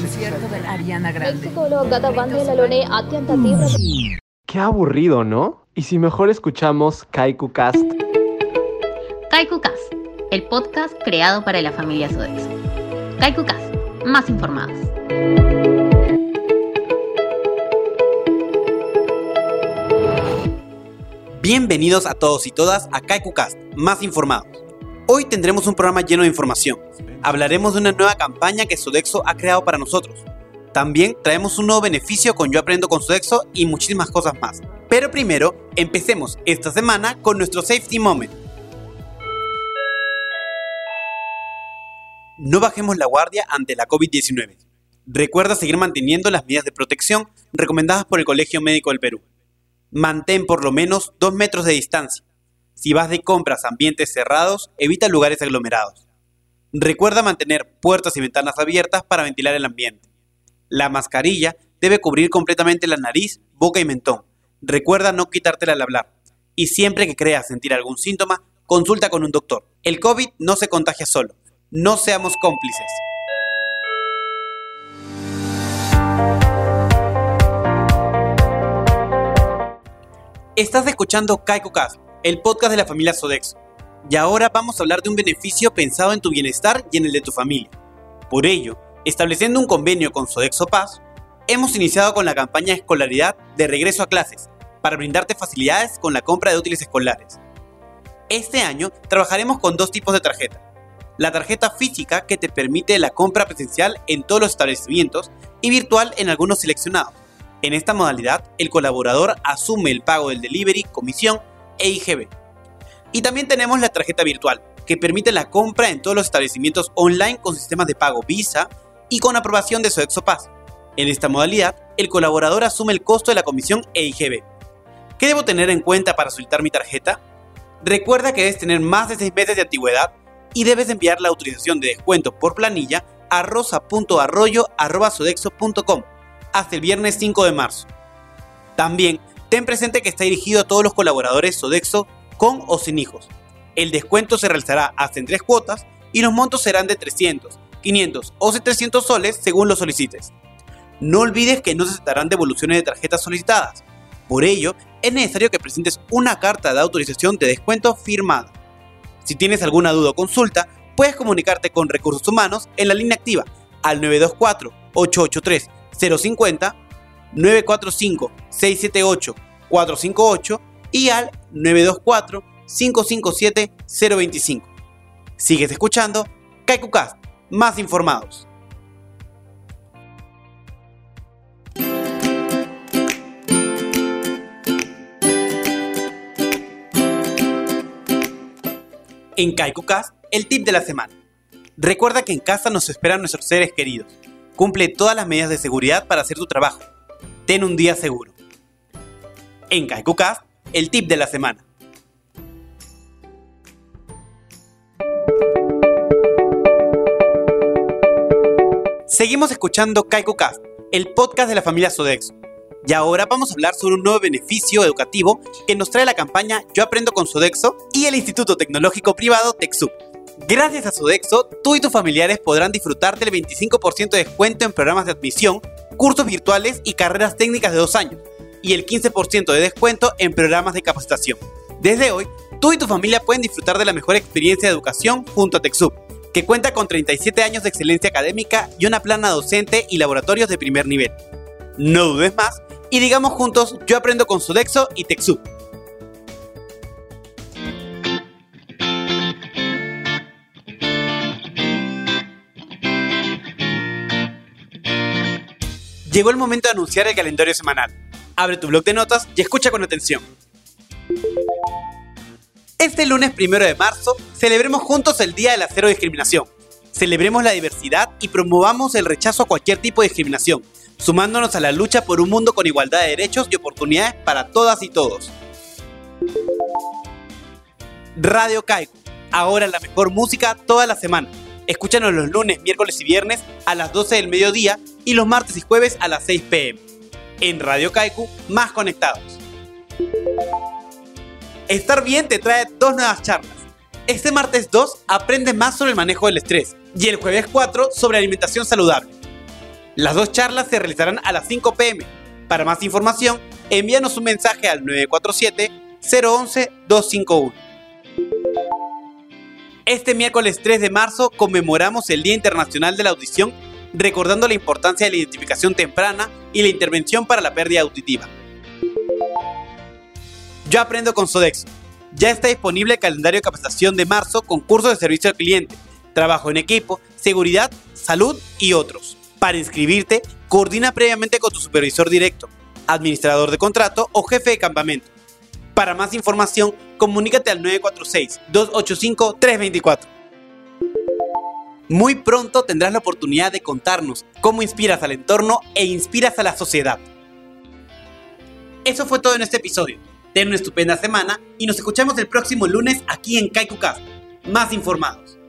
Mm. Qué aburrido, ¿no? Y si mejor escuchamos Kaiku Cast. Kaiku Cast, el podcast creado para la familia Sodexo. Kaiku Cast, más informados. Bienvenidos a todos y todas a Kaiku Cast, más informados. Hoy tendremos un programa lleno de información, Hablaremos de una nueva campaña que Sodexo ha creado para nosotros. También traemos un nuevo beneficio con Yo Aprendo con Sodexo y muchísimas cosas más. Pero primero, empecemos esta semana con nuestro Safety Moment. No bajemos la guardia ante la COVID-19. Recuerda seguir manteniendo las medidas de protección recomendadas por el Colegio Médico del Perú. Mantén por lo menos 2 metros de distancia. Si vas de compras a ambientes cerrados, evita lugares aglomerados. Recuerda mantener puertas y ventanas abiertas para ventilar el ambiente. La mascarilla debe cubrir completamente la nariz, boca y mentón. Recuerda no quitártela al hablar. Y siempre que creas sentir algún síntoma, consulta con un doctor. El COVID no se contagia solo. No seamos cómplices. Estás escuchando KaikuCast, el podcast de la familia Sodexo. Y ahora vamos a hablar de un beneficio pensado en tu bienestar y en el de tu familia. Por ello, estableciendo un convenio con Sodexo Paz, hemos iniciado con la campaña Escolaridad de regreso a clases para brindarte facilidades con la compra de útiles escolares. Este año trabajaremos con dos tipos de tarjeta. La tarjeta física que te permite la compra presencial en todos los establecimientos y virtual en algunos seleccionados. En esta modalidad, el colaborador asume el pago del delivery, comisión e IGB. Y también tenemos la tarjeta virtual, que permite la compra en todos los establecimientos online con sistemas de pago Visa y con aprobación de Sodexo Paz. En esta modalidad, el colaborador asume el costo de la comisión e IGB. ¿Qué debo tener en cuenta para solicitar mi tarjeta? Recuerda que debes tener más de 6 meses de antigüedad y debes enviar la autorización de descuento por planilla a rosa.arroyo.sodexo.com hasta el viernes 5 de marzo. También, ten presente que está dirigido a todos los colaboradores Sodexo con o sin hijos. El descuento se realizará hasta en tres cuotas y los montos serán de 300, 500 o 700 soles según lo solicites. No olvides que no se aceptarán devoluciones de tarjetas solicitadas. Por ello, es necesario que presentes una carta de autorización de descuento firmada. Si tienes alguna duda o consulta, puedes comunicarte con Recursos Humanos en la línea activa al 924-883-050, 945-678-458 y al 924-557-025. Sigues escuchando KaikuCast, más informados. En KaikuCast, el tip de la semana. Recuerda que en casa nos esperan nuestros seres queridos. Cumple todas las medidas de seguridad para hacer tu trabajo. Ten un día seguro. En KaikuCast, el tip de la semana. Seguimos escuchando KaikuCast, el podcast de la familia Sodexo. Y ahora vamos a hablar sobre un nuevo beneficio educativo que nos trae la campaña Yo Aprendo con Sodexo y el Instituto Tecnológico Privado TechSoup. Gracias a Sodexo, tú y tus familiares podrán disfrutar del 25% de descuento en programas de admisión, cursos virtuales y carreras técnicas de dos años, y el 15% de descuento en programas de capacitación. Desde hoy, tú y tu familia pueden disfrutar de la mejor experiencia de educación junto a TechSoup, que cuenta con 37 años de excelencia académica y una plana docente y laboratorios de primer nivel. No dudes más y digamos juntos, yo aprendo con Sodexo y TechSoup. Llegó el momento de anunciar el calendario semanal. Abre tu blog de notas y escucha con atención. Este lunes primero de marzo celebremos juntos el Día de la Cero Discriminación. Celebremos la diversidad y promovamos el rechazo a cualquier tipo de discriminación, sumándonos a la lucha por un mundo con igualdad de derechos y oportunidades para todas y todos. Radio Kaiku, ahora la mejor música toda la semana. Escúchanos los lunes, miércoles y viernes a las 12 del mediodía y los martes y jueves a las 6 pm. En Radio Kaiku, más conectados. Estar bien te trae dos nuevas charlas. Este martes 2 aprende más sobre el manejo del estrés y el jueves 4 sobre alimentación saludable. Las dos charlas se realizarán a las 5 pm. Para más información, envíanos un mensaje al 947-011-251. Este miércoles 3 de marzo conmemoramos el Día Internacional de la Audición, recordando la importancia de la identificación temprana y la intervención para la pérdida auditiva. Yo aprendo con Sodexo. Ya está disponible el calendario de capacitación de marzo con cursos de servicio al cliente, trabajo en equipo, seguridad, salud y otros. Para inscribirte, coordina previamente con tu supervisor directo, administrador de contrato o jefe de campamento. Para más información, comunícate al 946-285-324. Muy pronto tendrás la oportunidad de contarnos cómo inspiras al entorno e inspiras a la sociedad. Eso fue todo en este episodio. Ten una estupenda semana y nos escuchamos el próximo lunes aquí en Kaikucast. Más informados.